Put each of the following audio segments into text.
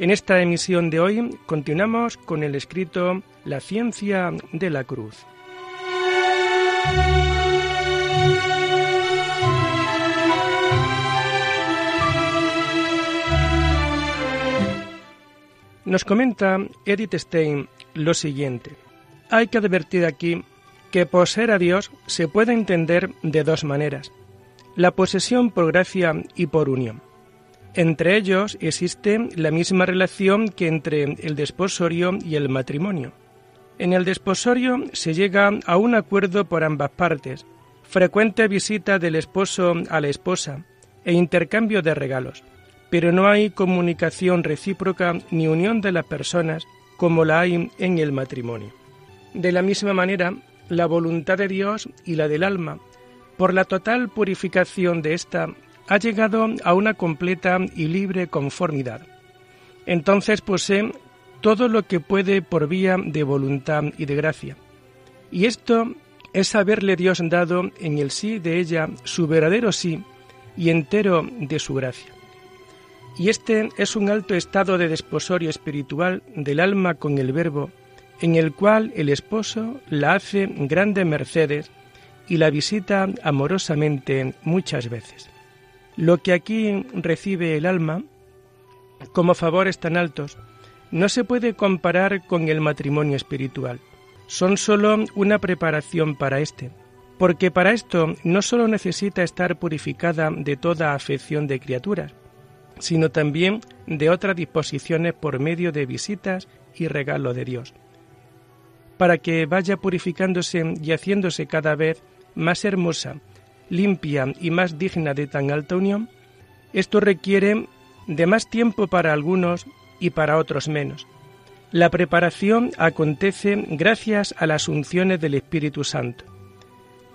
En esta emisión de hoy continuamos con el escrito La ciencia de la cruz. Nos comenta Edith Stein lo siguiente. Hay que advertir aquí que poseer a Dios se puede entender de dos maneras. La posesión por gracia y por unión. Entre ellos existe la misma relación que entre el desposorio y el matrimonio. En el desposorio se llega a un acuerdo por ambas partes, frecuente visita del esposo a la esposa e intercambio de regalos, pero no hay comunicación recíproca ni unión de las personas como la hay en el matrimonio. De la misma manera, la voluntad de Dios y la del alma, por la total purificación de ésta, ha llegado a una completa y libre conformidad. Entonces posee todo lo que puede por vía de voluntad y de gracia. Y esto es haberle Dios dado en el sí de ella su verdadero sí y entero de su gracia. Y este es un alto estado de desposorio espiritual del alma con el Verbo, en el cual el esposo la hace grandes mercedes y la visita amorosamente muchas veces. Lo que aquí recibe el alma, como favores tan altos, no se puede comparar con el matrimonio espiritual. Son sólo una preparación para éste, porque para esto no sólo necesita estar purificada de toda afección de criaturas, sino también de otras disposiciones por medio de visitas y regalo de Dios para que vaya purificándose y haciéndose cada vez más hermosa, limpia y más digna de tan alta unión, esto requiere de más tiempo para algunos y para otros menos. La preparación acontece gracias a las unciones del Espíritu Santo.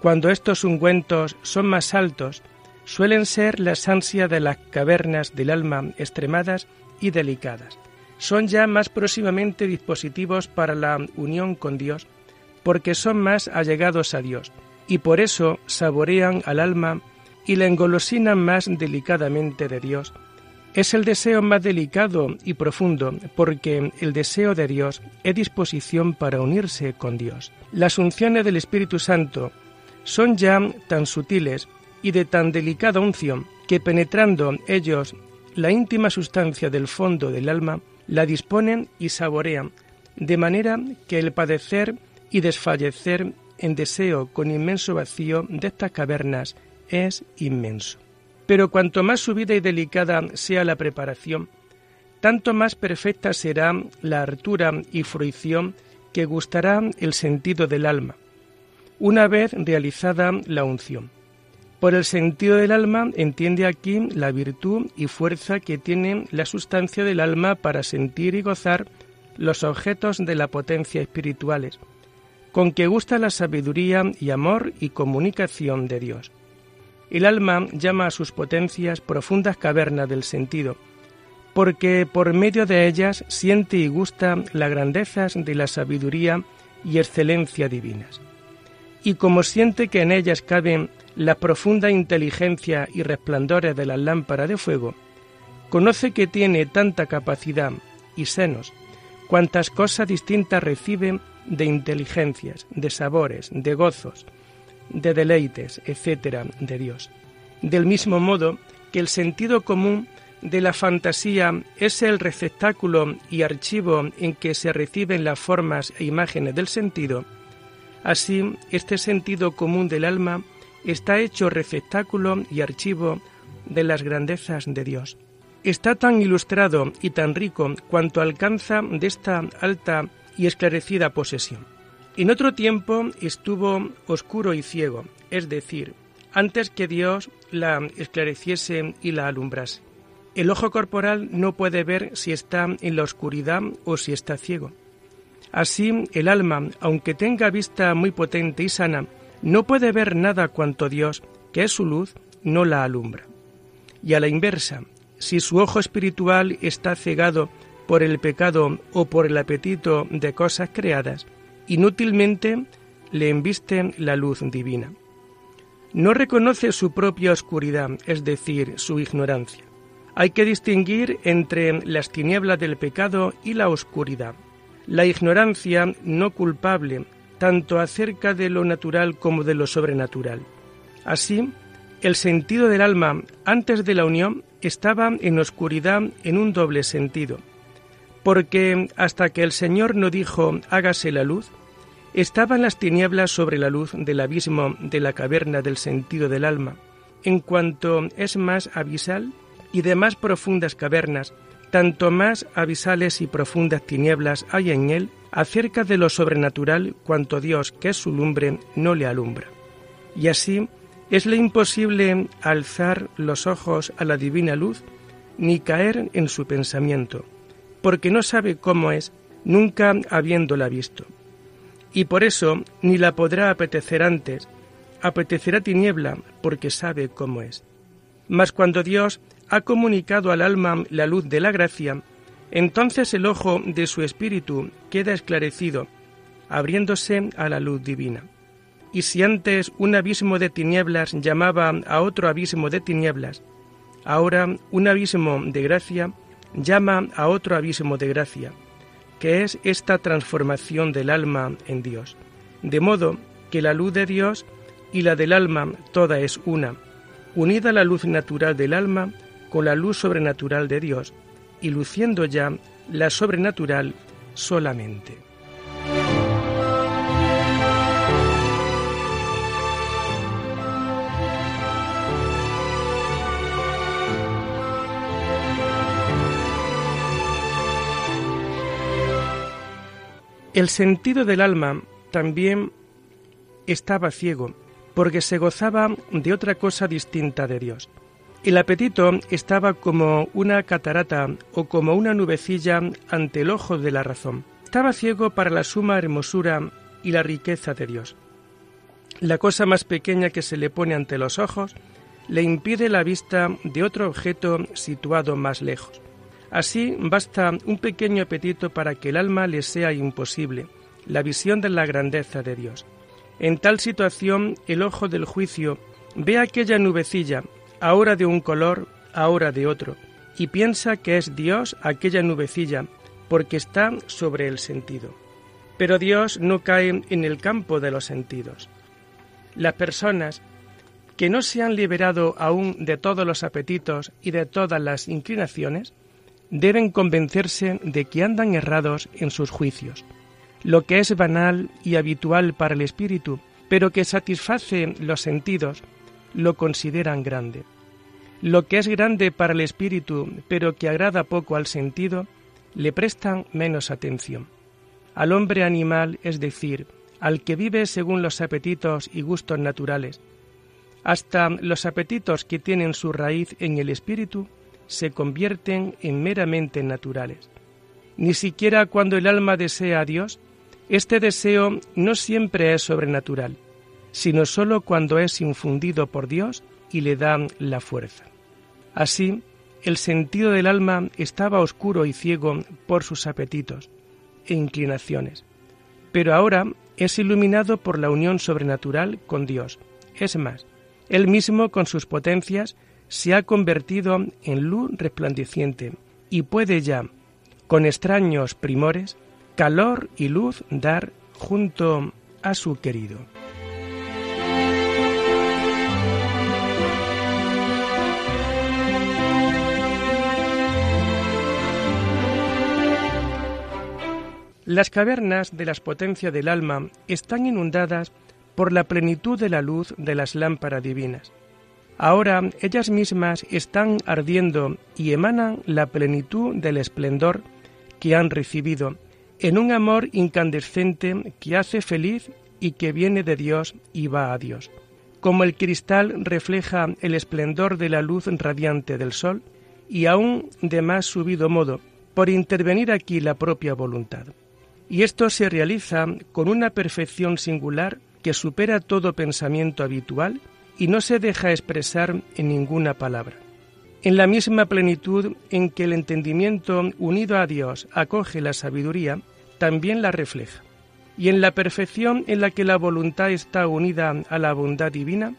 Cuando estos ungüentos son más altos, suelen ser las ansias de las cavernas del alma extremadas y delicadas son ya más próximamente dispositivos para la unión con Dios, porque son más allegados a Dios, y por eso saborean al alma y la engolosinan más delicadamente de Dios. Es el deseo más delicado y profundo, porque el deseo de Dios es disposición para unirse con Dios. Las unciones del Espíritu Santo son ya tan sutiles y de tan delicada unción que penetrando ellos la íntima sustancia del fondo del alma, la disponen y saborean, de manera que el padecer y desfallecer en deseo con inmenso vacío de estas cavernas es inmenso. Pero cuanto más subida y delicada sea la preparación, tanto más perfecta será la hartura y fruición que gustará el sentido del alma, una vez realizada la unción. Por el sentido del alma entiende aquí la virtud y fuerza que tiene la sustancia del alma para sentir y gozar los objetos de la potencia espirituales, con que gusta la sabiduría y amor y comunicación de Dios. El alma llama a sus potencias profundas cavernas del sentido, porque por medio de ellas siente y gusta las grandezas de la sabiduría y excelencia divinas. Y como siente que en ellas caben la profunda inteligencia y resplandores de la lámpara de fuego, conoce que tiene tanta capacidad y senos, cuantas cosas distintas recibe de inteligencias, de sabores, de gozos, de deleites, etc., de Dios. Del mismo modo que el sentido común de la fantasía es el receptáculo y archivo en que se reciben las formas e imágenes del sentido, así este sentido común del alma está hecho receptáculo y archivo de las grandezas de Dios. Está tan ilustrado y tan rico cuanto alcanza de esta alta y esclarecida posesión. En otro tiempo estuvo oscuro y ciego, es decir, antes que Dios la esclareciese y la alumbrase. El ojo corporal no puede ver si está en la oscuridad o si está ciego. Así, el alma, aunque tenga vista muy potente y sana, no puede ver nada cuanto Dios, que es su luz, no la alumbra. Y a la inversa, si su ojo espiritual está cegado por el pecado o por el apetito de cosas creadas, inútilmente le embiste la luz divina. No reconoce su propia oscuridad, es decir, su ignorancia. Hay que distinguir entre las tinieblas del pecado y la oscuridad. La ignorancia no culpable, tanto acerca de lo natural como de lo sobrenatural. Así, el sentido del alma antes de la unión estaba en oscuridad en un doble sentido, porque hasta que el Señor no dijo hágase la luz, Estaban las tinieblas sobre la luz del abismo de la caverna del sentido del alma, en cuanto es más abisal y de más profundas cavernas, tanto más abisales y profundas tinieblas hay en él acerca de lo sobrenatural cuanto Dios, que es su lumbre, no le alumbra. Y así esle imposible alzar los ojos a la divina luz, ni caer en su pensamiento, porque no sabe cómo es, nunca habiéndola visto y por eso ni la podrá apetecer antes, apetecerá tiniebla porque sabe cómo es. Mas cuando Dios ha comunicado al alma la luz de la gracia, entonces el ojo de su espíritu queda esclarecido, abriéndose a la luz divina. Y si antes un abismo de tinieblas llamaba a otro abismo de tinieblas, ahora un abismo de gracia llama a otro abismo de gracia que es esta transformación del alma en Dios, de modo que la luz de Dios y la del alma toda es una, unida la luz natural del alma con la luz sobrenatural de Dios, y luciendo ya la sobrenatural solamente. El sentido del alma también estaba ciego, porque se gozaba de otra cosa distinta de Dios. El apetito estaba como una catarata o como una nubecilla ante el ojo de la razón. Estaba ciego para la suma hermosura y la riqueza de Dios. La cosa más pequeña que se le pone ante los ojos le impide la vista de otro objeto situado más lejos. Así basta un pequeño apetito para que el alma le sea imposible la visión de la grandeza de Dios. En tal situación el ojo del juicio ve aquella nubecilla, ahora de un color, ahora de otro, y piensa que es Dios aquella nubecilla, porque está sobre el sentido. Pero Dios no cae en el campo de los sentidos. Las personas que no se han liberado aún de todos los apetitos y de todas las inclinaciones, deben convencerse de que andan errados en sus juicios. Lo que es banal y habitual para el espíritu, pero que satisface los sentidos, lo consideran grande. Lo que es grande para el espíritu, pero que agrada poco al sentido, le prestan menos atención. Al hombre animal, es decir, al que vive según los apetitos y gustos naturales, hasta los apetitos que tienen su raíz en el espíritu, se convierten en meramente naturales. Ni siquiera cuando el alma desea a Dios, este deseo no siempre es sobrenatural, sino sólo cuando es infundido por Dios y le da la fuerza. Así, el sentido del alma estaba oscuro y ciego por sus apetitos e inclinaciones, pero ahora es iluminado por la unión sobrenatural con Dios. Es más, Él mismo con sus potencias se ha convertido en luz resplandeciente y puede ya, con extraños primores, calor y luz dar junto a su querido. Las cavernas de las potencias del alma están inundadas por la plenitud de la luz de las lámparas divinas Ahora ellas mismas están ardiendo y emanan la plenitud del esplendor que han recibido en un amor incandescente que hace feliz y que viene de Dios y va a Dios. Como el cristal refleja el esplendor de la luz radiante del sol, y aún de más subido modo, por intervenir aquí la propia voluntad. Y esto se realiza con una perfección singular que supera todo pensamiento habitual y no se deja expresar en ninguna palabra. En la misma plenitud en que el entendimiento unido a Dios acoge la sabiduría, también la refleja. Y en la perfección en la que la voluntad está unida a la bondad divina,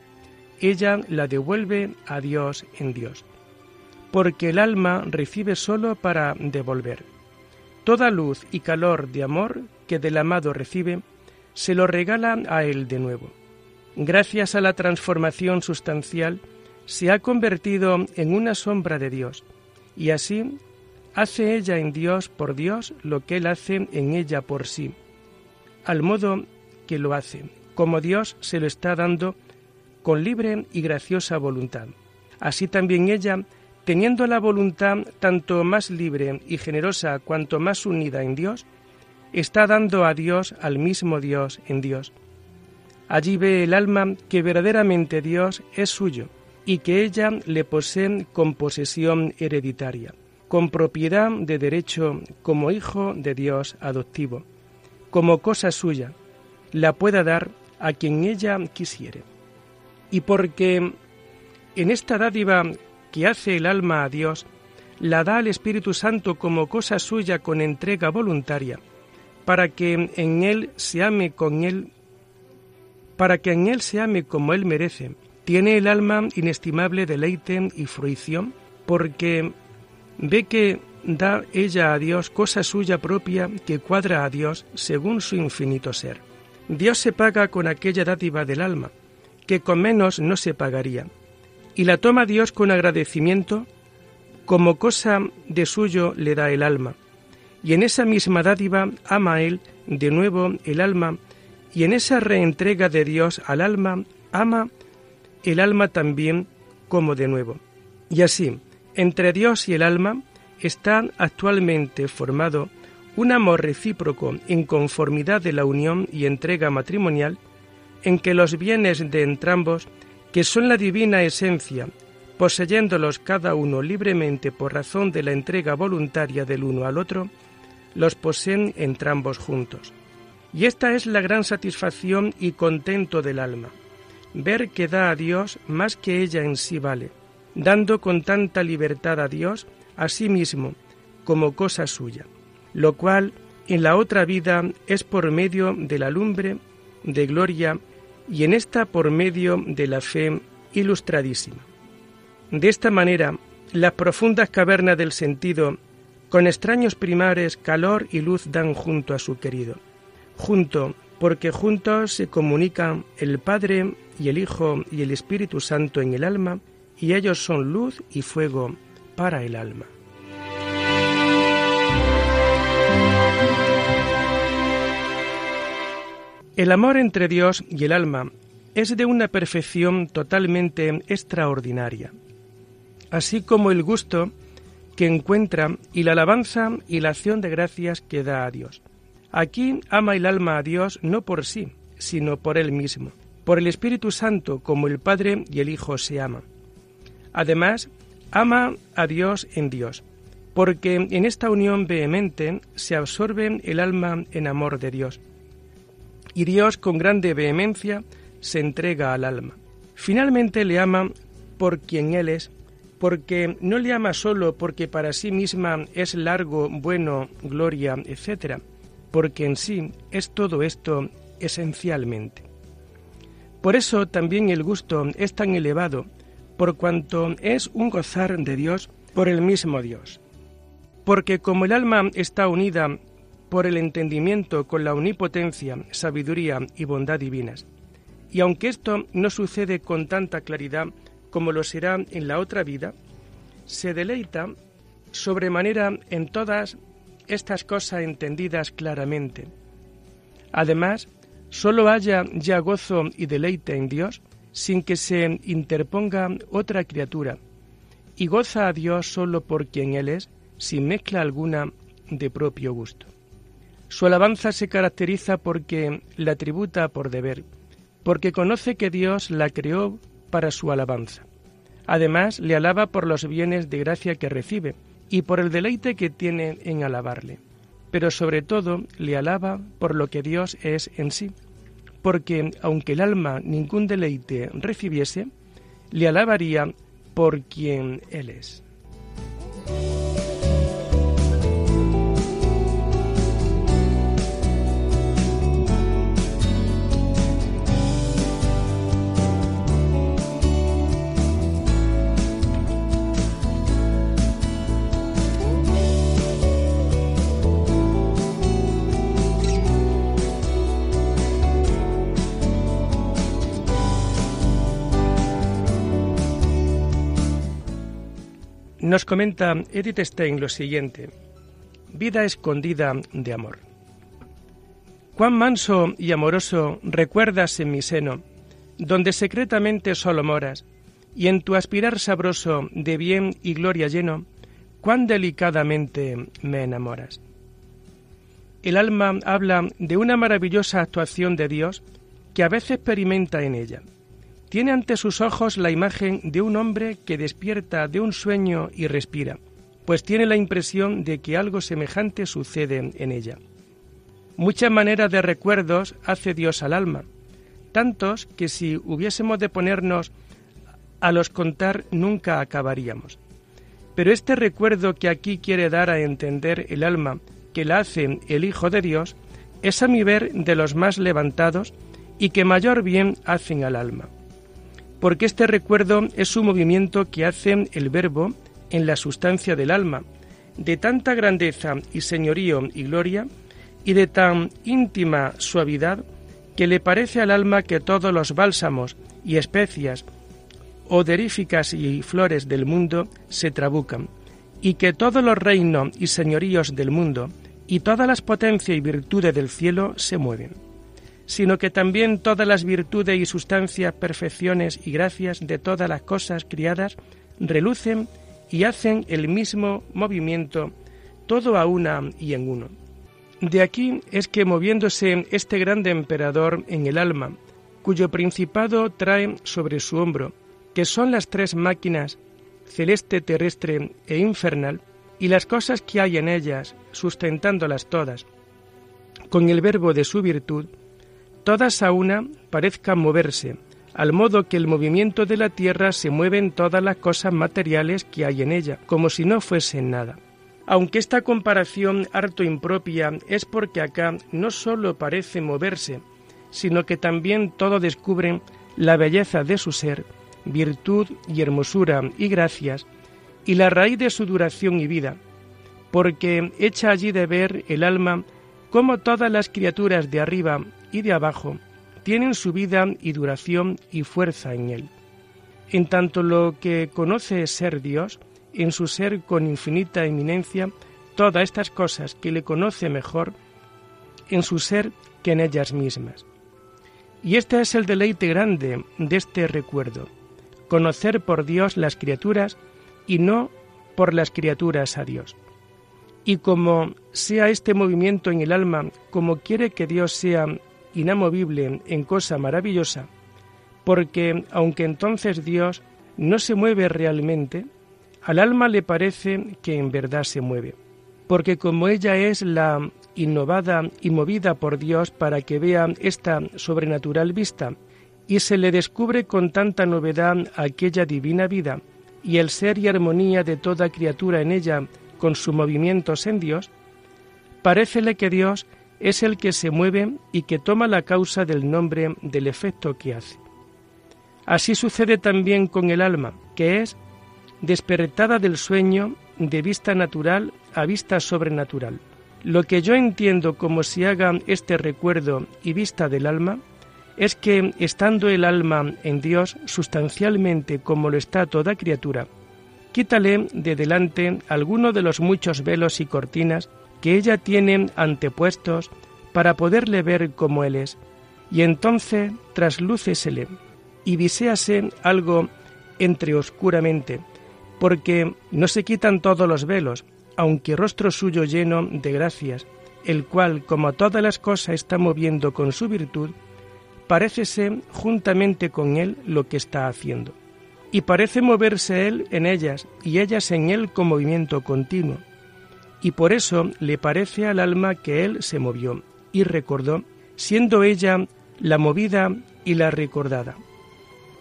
ella la devuelve a Dios en Dios. Porque el alma recibe sólo para devolver. Toda luz y calor de amor que del amado recibe, se lo regala a él de nuevo. Gracias a la transformación sustancial, se ha convertido en una sombra de Dios, y así hace ella en Dios por Dios lo que Él hace en ella por sí, al modo que lo hace, como Dios se lo está dando con libre y graciosa voluntad. Así también ella, teniendo la voluntad tanto más libre y generosa cuanto más unida en Dios, está dando a Dios al mismo Dios en Dios. Allí ve el alma que verdaderamente Dios es suyo, y que ella le posee con posesión hereditaria, con propiedad de derecho como hijo de Dios adoptivo, como cosa suya, la pueda dar a quien ella quisiere. Y porque en esta dádiva que hace el alma a Dios, la da al Espíritu Santo como cosa suya con entrega voluntaria, para que en él se ame con él, para que en él se ame como él merece, tiene el alma inestimable deleite y fruición porque ve que da ella a Dios cosa suya propia que cuadra a Dios según su infinito ser. Dios se paga con aquella dádiva del alma, que con menos no se pagaría, y la toma Dios con agradecimiento, como cosa de suyo le da el alma, y en esa misma dádiva ama a Él de nuevo el alma, y en esa reentrega de Dios al alma ama el alma también como de nuevo. Y así, entre Dios y el alma está actualmente formado un amor recíproco en conformidad de la unión y entrega matrimonial, en que los bienes de entrambos, que son la divina esencia, poseyéndolos cada uno libremente por razón de la entrega voluntaria del uno al otro, los poseen entrambos juntos. Y esta es la gran satisfacción y contento del alma ver que da a Dios más que ella en sí vale, dando con tanta libertad a Dios a sí mismo como cosa suya, lo cual en la otra vida es por medio de la lumbre de gloria y en esta por medio de la fe ilustradísima. De esta manera, las profundas cavernas del sentido, con extraños primares, calor y luz dan junto a su querido, junto porque juntos se comunican el Padre y el Hijo y el Espíritu Santo en el alma, y ellos son luz y fuego para el alma. El amor entre Dios y el alma es de una perfección totalmente extraordinaria, así como el gusto que encuentra y la alabanza y la acción de gracias que da a Dios. Aquí ama el alma a Dios no por sí, sino por Él mismo, por el Espíritu Santo como el Padre y el Hijo se aman. Además, ama a Dios en Dios, porque en esta unión vehemente se absorbe el alma en amor de Dios. Y Dios con grande vehemencia se entrega al alma. Finalmente le ama por quien Él es, porque no le ama solo porque para sí misma es largo, bueno, gloria, etc., porque en sí es todo esto esencialmente. Por eso también el gusto es tan elevado, por cuanto es un gozar de Dios por el mismo Dios. Porque como el alma está unida por el entendimiento con la omnipotencia, sabiduría y bondad divinas, y aunque esto no sucede con tanta claridad como lo será en la otra vida, se deleita sobremanera en todas estas cosas entendidas claramente. Además, sólo haya ya gozo y deleite en Dios sin que se interponga otra criatura, y goza a Dios sólo por quien Él es, sin mezcla alguna de propio gusto. Su alabanza se caracteriza porque la tributa por deber, porque conoce que Dios la creó para su alabanza. Además, le alaba por los bienes de gracia que recibe y por el deleite que tiene en alabarle. Pero sobre todo le alaba por lo que Dios es en sí, porque aunque el alma ningún deleite recibiese, le alabaría por quien Él es. Nos comenta Edith Stein lo siguiente. Vida escondida de amor. Cuán manso y amoroso recuerdas en mi seno, donde secretamente solo moras, y en tu aspirar sabroso de bien y gloria lleno, cuán delicadamente me enamoras. El alma habla de una maravillosa actuación de Dios que a veces experimenta en ella tiene ante sus ojos la imagen de un hombre que despierta de un sueño y respira, pues tiene la impresión de que algo semejante sucede en ella. Muchas maneras de recuerdos hace Dios al alma, tantos que si hubiésemos de ponernos a los contar nunca acabaríamos. Pero este recuerdo que aquí quiere dar a entender el alma que la hace el Hijo de Dios es a mi ver de los más levantados y que mayor bien hacen al alma porque este recuerdo es un movimiento que hace el verbo en la sustancia del alma, de tanta grandeza y señorío y gloria, y de tan íntima suavidad, que le parece al alma que todos los bálsamos y especias, oderíficas y flores del mundo se trabucan, y que todos los reinos y señoríos del mundo, y todas las potencias y virtudes del cielo se mueven sino que también todas las virtudes y sustancias, perfecciones y gracias de todas las cosas criadas relucen y hacen el mismo movimiento, todo a una y en uno. De aquí es que moviéndose este grande emperador en el alma, cuyo principado trae sobre su hombro, que son las tres máquinas, celeste, terrestre e infernal, y las cosas que hay en ellas, sustentándolas todas, con el verbo de su virtud, todas a una parezcan moverse, al modo que el movimiento de la tierra se mueve en todas las cosas materiales que hay en ella, como si no fuesen nada. Aunque esta comparación harto impropia es porque acá no sólo parece moverse, sino que también todo descubre la belleza de su ser, virtud y hermosura y gracias, y la raíz de su duración y vida, porque echa allí de ver el alma como todas las criaturas de arriba y de abajo tienen su vida y duración y fuerza en Él. En tanto lo que conoce ser Dios, en su ser con infinita eminencia, todas estas cosas que le conoce mejor, en su ser que en ellas mismas. Y este es el deleite grande de este recuerdo, conocer por Dios las criaturas y no por las criaturas a Dios. Y como sea este movimiento en el alma, como quiere que Dios sea inamovible en cosa maravillosa, porque aunque entonces Dios no se mueve realmente, al alma le parece que en verdad se mueve, porque como ella es la innovada y movida por Dios para que vea esta sobrenatural vista, y se le descubre con tanta novedad aquella divina vida, y el ser y armonía de toda criatura en ella con sus movimientos en Dios, parécele que Dios es el que se mueve y que toma la causa del nombre del efecto que hace. Así sucede también con el alma, que es despertada del sueño de vista natural a vista sobrenatural. Lo que yo entiendo como si haga este recuerdo y vista del alma es que, estando el alma en Dios sustancialmente como lo está toda criatura, quítale de delante alguno de los muchos velos y cortinas que ella tiene antepuestos para poderle ver como él es, y entonces traslúcesele y viséase algo entre oscuramente, porque no se quitan todos los velos, aunque rostro suyo lleno de gracias, el cual, como todas las cosas está moviendo con su virtud, parécese juntamente con él lo que está haciendo. y parece moverse él en ellas y ellas en él con movimiento continuo. Y por eso le parece al alma que él se movió y recordó, siendo ella la movida y la recordada.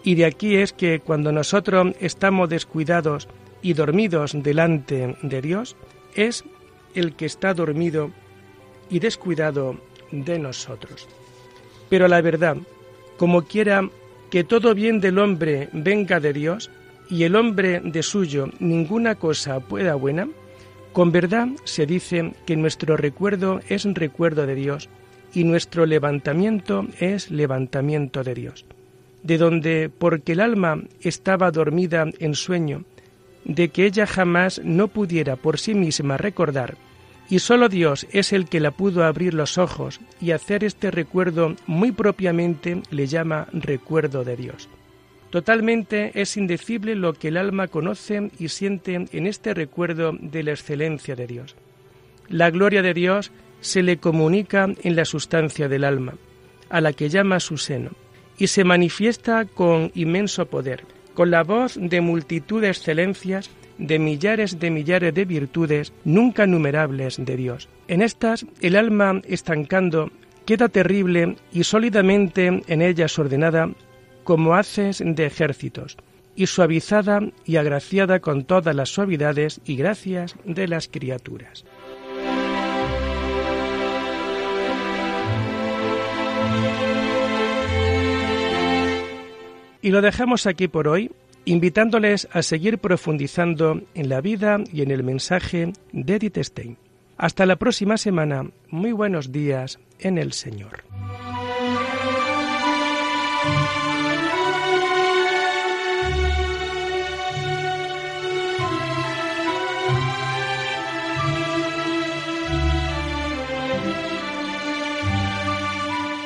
Y de aquí es que cuando nosotros estamos descuidados y dormidos delante de Dios, es el que está dormido y descuidado de nosotros. Pero la verdad, como quiera que todo bien del hombre venga de Dios y el hombre de suyo ninguna cosa pueda buena, con verdad se dice que nuestro recuerdo es recuerdo de Dios y nuestro levantamiento es levantamiento de Dios. De donde, porque el alma estaba dormida en sueño, de que ella jamás no pudiera por sí misma recordar, y sólo Dios es el que la pudo abrir los ojos y hacer este recuerdo muy propiamente le llama recuerdo de Dios. Totalmente es indecible lo que el alma conoce y siente en este recuerdo de la excelencia de Dios. La gloria de Dios se le comunica en la sustancia del alma, a la que llama su seno, y se manifiesta con inmenso poder, con la voz de multitud de excelencias de millares de millares de virtudes nunca numerables de Dios. En estas, el alma estancando queda terrible y sólidamente en ellas ordenada como haces de ejércitos, y suavizada y agraciada con todas las suavidades y gracias de las criaturas. Y lo dejamos aquí por hoy invitándoles a seguir profundizando en la vida y en el mensaje de Edith Stein. Hasta la próxima semana. Muy buenos días en el Señor.